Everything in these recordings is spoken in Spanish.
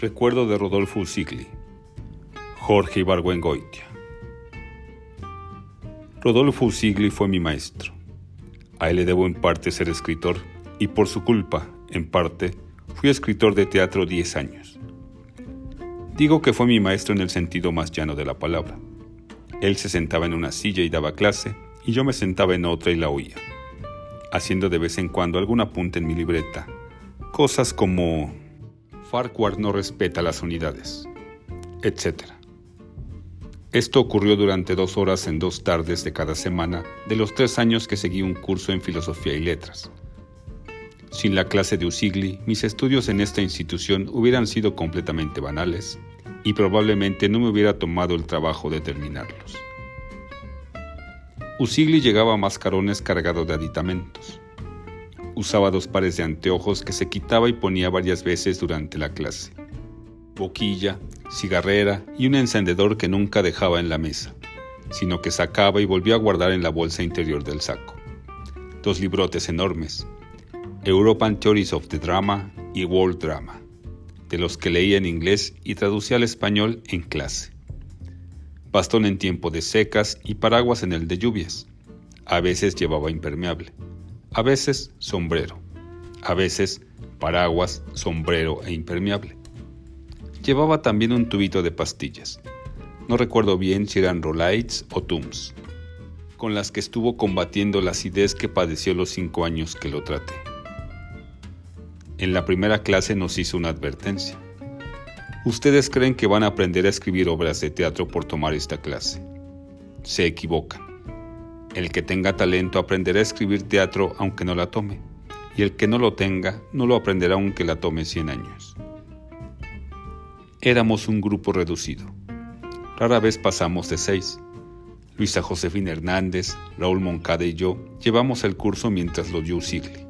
Recuerdo de Rodolfo Usigli. Jorge Ibargüengoitia. Rodolfo Usigli fue mi maestro. A él le debo en parte ser escritor y por su culpa, en parte, fui escritor de teatro 10 años. Digo que fue mi maestro en el sentido más llano de la palabra. Él se sentaba en una silla y daba clase, y yo me sentaba en otra y la oía, haciendo de vez en cuando algún apunte en mi libreta. Cosas como Farquhar no respeta las unidades, etc. Esto ocurrió durante dos horas en dos tardes de cada semana de los tres años que seguí un curso en filosofía y letras. Sin la clase de Usigli, mis estudios en esta institución hubieran sido completamente banales y probablemente no me hubiera tomado el trabajo de terminarlos. Usigli llegaba a mascarones cargado de aditamentos. Usaba dos pares de anteojos que se quitaba y ponía varias veces durante la clase. Boquilla, cigarrera y un encendedor que nunca dejaba en la mesa, sino que sacaba y volvía a guardar en la bolsa interior del saco. Dos librotes enormes, European Theories of the Drama y World Drama, de los que leía en inglés y traducía al español en clase. Bastón en tiempo de secas y paraguas en el de lluvias. A veces llevaba impermeable a veces sombrero, a veces paraguas, sombrero e impermeable. Llevaba también un tubito de pastillas. No recuerdo bien si eran Rolites o Tums, con las que estuvo combatiendo la acidez que padeció los cinco años que lo traté. En la primera clase nos hizo una advertencia. Ustedes creen que van a aprender a escribir obras de teatro por tomar esta clase. Se equivocan. El que tenga talento aprenderá a escribir teatro aunque no la tome, y el que no lo tenga no lo aprenderá aunque la tome 100 años. Éramos un grupo reducido. Rara vez pasamos de seis. Luisa Josefina Hernández, Raúl Moncada y yo llevamos el curso mientras lo dio Sigli.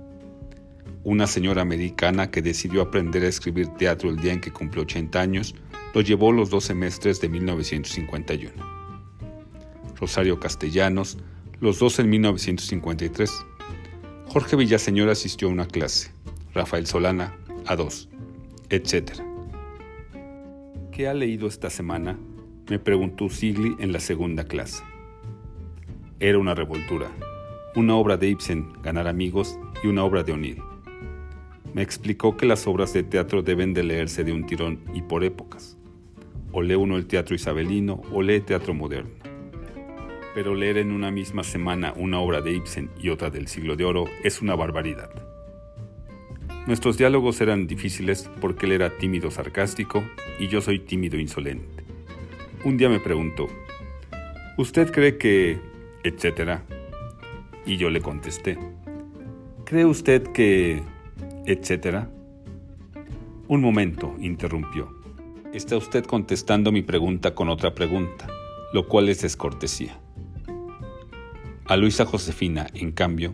Una señora americana que decidió aprender a escribir teatro el día en que cumplió 80 años lo llevó los dos semestres de 1951. Rosario Castellanos los dos en 1953. Jorge Villaseñor asistió a una clase, Rafael Solana a dos, etc. ¿Qué ha leído esta semana? me preguntó Sigli en la segunda clase. Era una revoltura, una obra de Ibsen, Ganar amigos, y una obra de O'Neill. Me explicó que las obras de teatro deben de leerse de un tirón y por épocas. O lee uno el teatro isabelino o lee teatro moderno pero leer en una misma semana una obra de Ibsen y otra del siglo de oro es una barbaridad. Nuestros diálogos eran difíciles porque él era tímido sarcástico y yo soy tímido insolente. Un día me preguntó, ¿usted cree que... etcétera? Y yo le contesté, ¿cree usted que... etcétera? Un momento, interrumpió. Está usted contestando mi pregunta con otra pregunta, lo cual es descortesía. A Luisa Josefina, en cambio,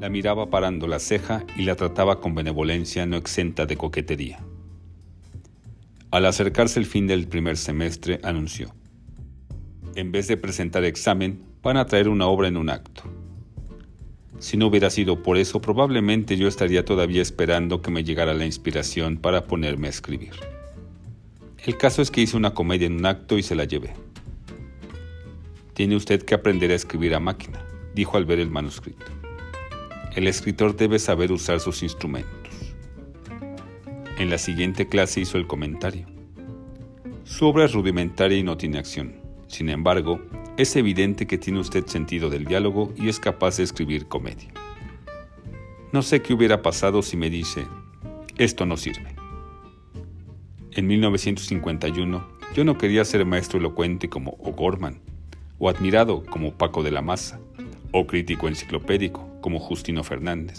la miraba parando la ceja y la trataba con benevolencia no exenta de coquetería. Al acercarse el fin del primer semestre, anunció, en vez de presentar examen, van a traer una obra en un acto. Si no hubiera sido por eso, probablemente yo estaría todavía esperando que me llegara la inspiración para ponerme a escribir. El caso es que hice una comedia en un acto y se la llevé. Tiene usted que aprender a escribir a máquina, dijo al ver el manuscrito. El escritor debe saber usar sus instrumentos. En la siguiente clase hizo el comentario. Su obra es rudimentaria y no tiene acción. Sin embargo, es evidente que tiene usted sentido del diálogo y es capaz de escribir comedia. No sé qué hubiera pasado si me dice, esto no sirve. En 1951, yo no quería ser maestro elocuente como O'Gorman, o admirado como Paco de la Maza, o crítico enciclopédico como Justino Fernández.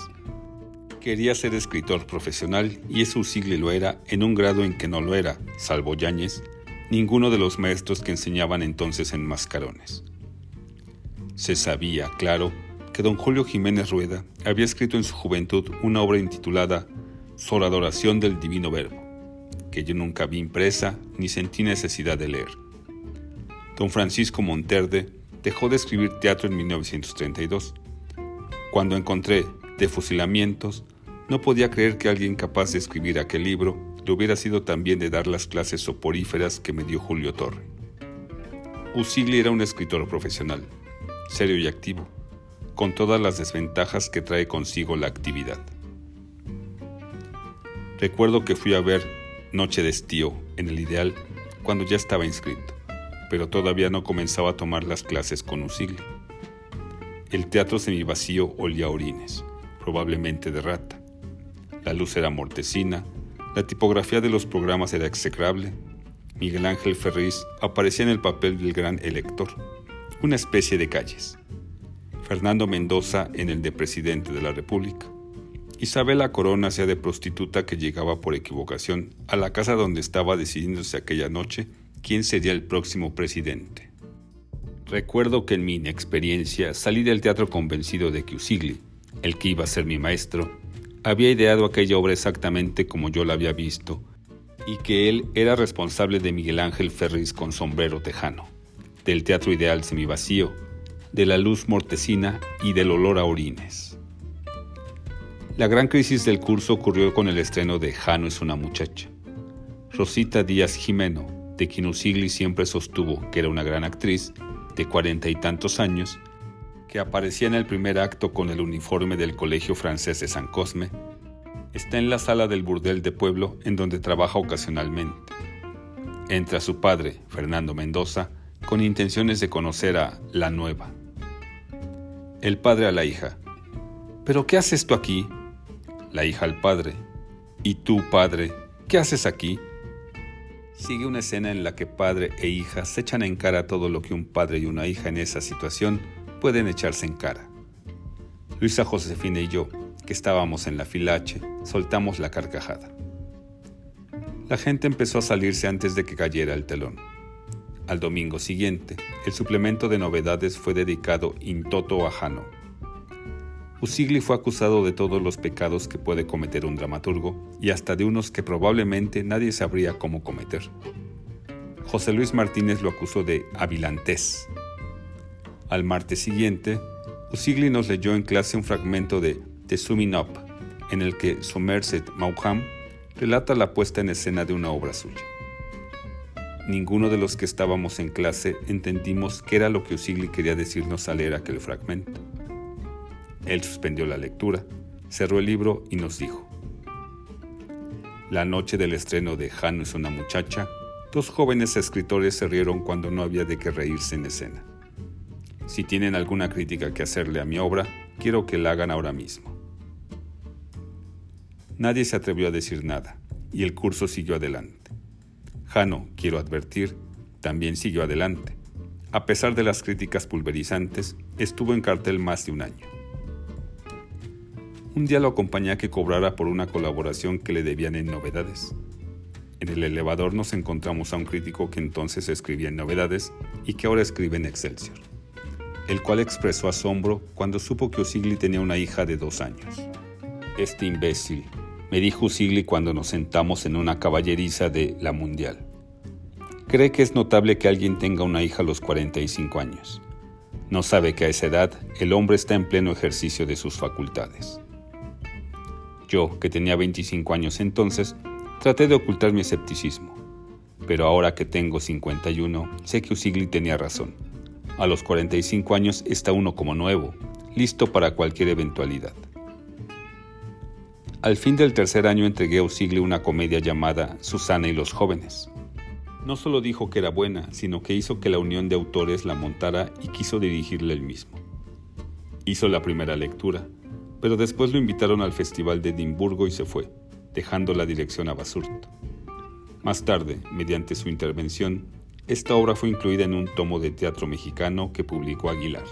Quería ser escritor profesional y eso Usigli lo era en un grado en que no lo era, salvo Yáñez, ninguno de los maestros que enseñaban entonces en Mascarones. Se sabía, claro, que don Julio Jiménez Rueda había escrito en su juventud una obra intitulada Sobre adoración del Divino Verbo, que yo nunca vi impresa ni sentí necesidad de leer. Don Francisco Monterde dejó de escribir teatro en 1932. Cuando encontré De fusilamientos, no podía creer que alguien capaz de escribir aquel libro le hubiera sido también de dar las clases soporíferas que me dio Julio Torre. Usigli era un escritor profesional, serio y activo, con todas las desventajas que trae consigo la actividad. Recuerdo que fui a ver Noche de Estío en el Ideal cuando ya estaba inscrito, pero todavía no comenzaba a tomar las clases con Usigli. El teatro semivacío olía a orines, probablemente de rata. La luz era mortecina, la tipografía de los programas era execrable. Miguel Ángel Ferriz aparecía en el papel del gran elector, una especie de calles. Fernando Mendoza en el de presidente de la República. Isabela Corona sea de prostituta que llegaba por equivocación a la casa donde estaba decidiéndose aquella noche quién sería el próximo presidente. Recuerdo que en mi inexperiencia salí del teatro convencido de que Usigli, el que iba a ser mi maestro, había ideado aquella obra exactamente como yo la había visto y que él era responsable de Miguel Ángel Ferris con sombrero tejano, del teatro ideal semivacío, de la luz mortecina y del olor a orines. La gran crisis del curso ocurrió con el estreno de Jano es una muchacha. Rosita Díaz Jimeno, de quien Usigli siempre sostuvo que era una gran actriz, de cuarenta y tantos años, que aparecía en el primer acto con el uniforme del Colegio Francés de San Cosme, está en la sala del burdel de pueblo en donde trabaja ocasionalmente. Entra su padre, Fernando Mendoza, con intenciones de conocer a la nueva. El padre a la hija. ¿Pero qué haces tú aquí? la hija al padre. ¿Y tú, padre, qué haces aquí? Sigue una escena en la que padre e hija se echan en cara todo lo que un padre y una hija en esa situación pueden echarse en cara. Luisa Josefina y yo, que estábamos en la filache, soltamos la carcajada. La gente empezó a salirse antes de que cayera el telón. Al domingo siguiente, el suplemento de novedades fue dedicado in toto a Jano Usigli fue acusado de todos los pecados que puede cometer un dramaturgo y hasta de unos que probablemente nadie sabría cómo cometer. José Luis Martínez lo acusó de avilantés. Al martes siguiente, Usigli nos leyó en clase un fragmento de The Summing Up, en el que Somerset Maugham relata la puesta en escena de una obra suya. Ninguno de los que estábamos en clase entendimos qué era lo que Usigli quería decirnos al leer aquel fragmento. Él suspendió la lectura, cerró el libro y nos dijo, La noche del estreno de Jano es una muchacha, dos jóvenes escritores se rieron cuando no había de qué reírse en escena. Si tienen alguna crítica que hacerle a mi obra, quiero que la hagan ahora mismo. Nadie se atrevió a decir nada, y el curso siguió adelante. Jano, quiero advertir, también siguió adelante. A pesar de las críticas pulverizantes, estuvo en cartel más de un año. Un día lo acompañé a que cobrara por una colaboración que le debían en novedades. En el elevador nos encontramos a un crítico que entonces escribía en novedades y que ahora escribe en Excelsior, el cual expresó asombro cuando supo que Usigli tenía una hija de dos años. Este imbécil, me dijo Usigli cuando nos sentamos en una caballeriza de La Mundial. Cree que es notable que alguien tenga una hija a los 45 años. No sabe que a esa edad el hombre está en pleno ejercicio de sus facultades. Yo, que tenía 25 años entonces, traté de ocultar mi escepticismo. Pero ahora que tengo 51, sé que Usigli tenía razón. A los 45 años está uno como nuevo, listo para cualquier eventualidad. Al fin del tercer año entregué a Usigli una comedia llamada Susana y los jóvenes. No solo dijo que era buena, sino que hizo que la unión de autores la montara y quiso dirigirle él mismo. Hizo la primera lectura, pero después lo invitaron al Festival de Edimburgo y se fue, dejando la dirección a Basurto. Más tarde, mediante su intervención, esta obra fue incluida en un tomo de teatro mexicano que publicó Aguilar.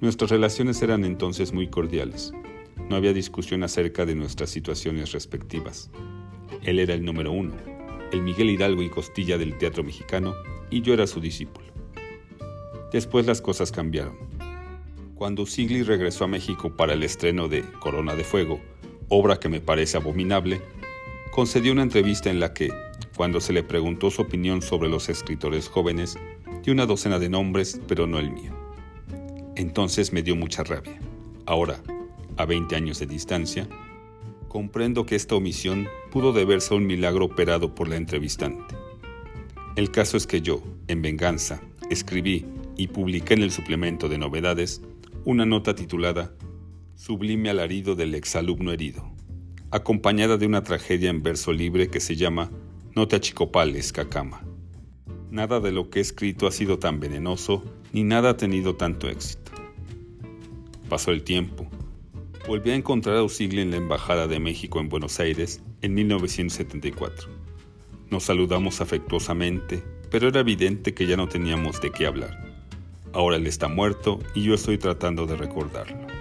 Nuestras relaciones eran entonces muy cordiales. No había discusión acerca de nuestras situaciones respectivas. Él era el número uno, el Miguel Hidalgo y Costilla del teatro mexicano, y yo era su discípulo. Después las cosas cambiaron. Cuando Sigli regresó a México para el estreno de Corona de Fuego, obra que me parece abominable, concedió una entrevista en la que, cuando se le preguntó su opinión sobre los escritores jóvenes, dio una docena de nombres, pero no el mío. Entonces me dio mucha rabia. Ahora, a 20 años de distancia, Comprendo que esta omisión pudo deberse a un milagro operado por la entrevistante. El caso es que yo, en venganza, escribí y publiqué en el suplemento de novedades una nota titulada Sublime alarido del exalumno herido, acompañada de una tragedia en verso libre que se llama No te achicopales, cacama. Nada de lo que he escrito ha sido tan venenoso, ni nada ha tenido tanto éxito. Pasó el tiempo. Volví a encontrar a Usigli en la Embajada de México en Buenos Aires en 1974. Nos saludamos afectuosamente, pero era evidente que ya no teníamos de qué hablar. Ahora él está muerto y yo estoy tratando de recordarlo.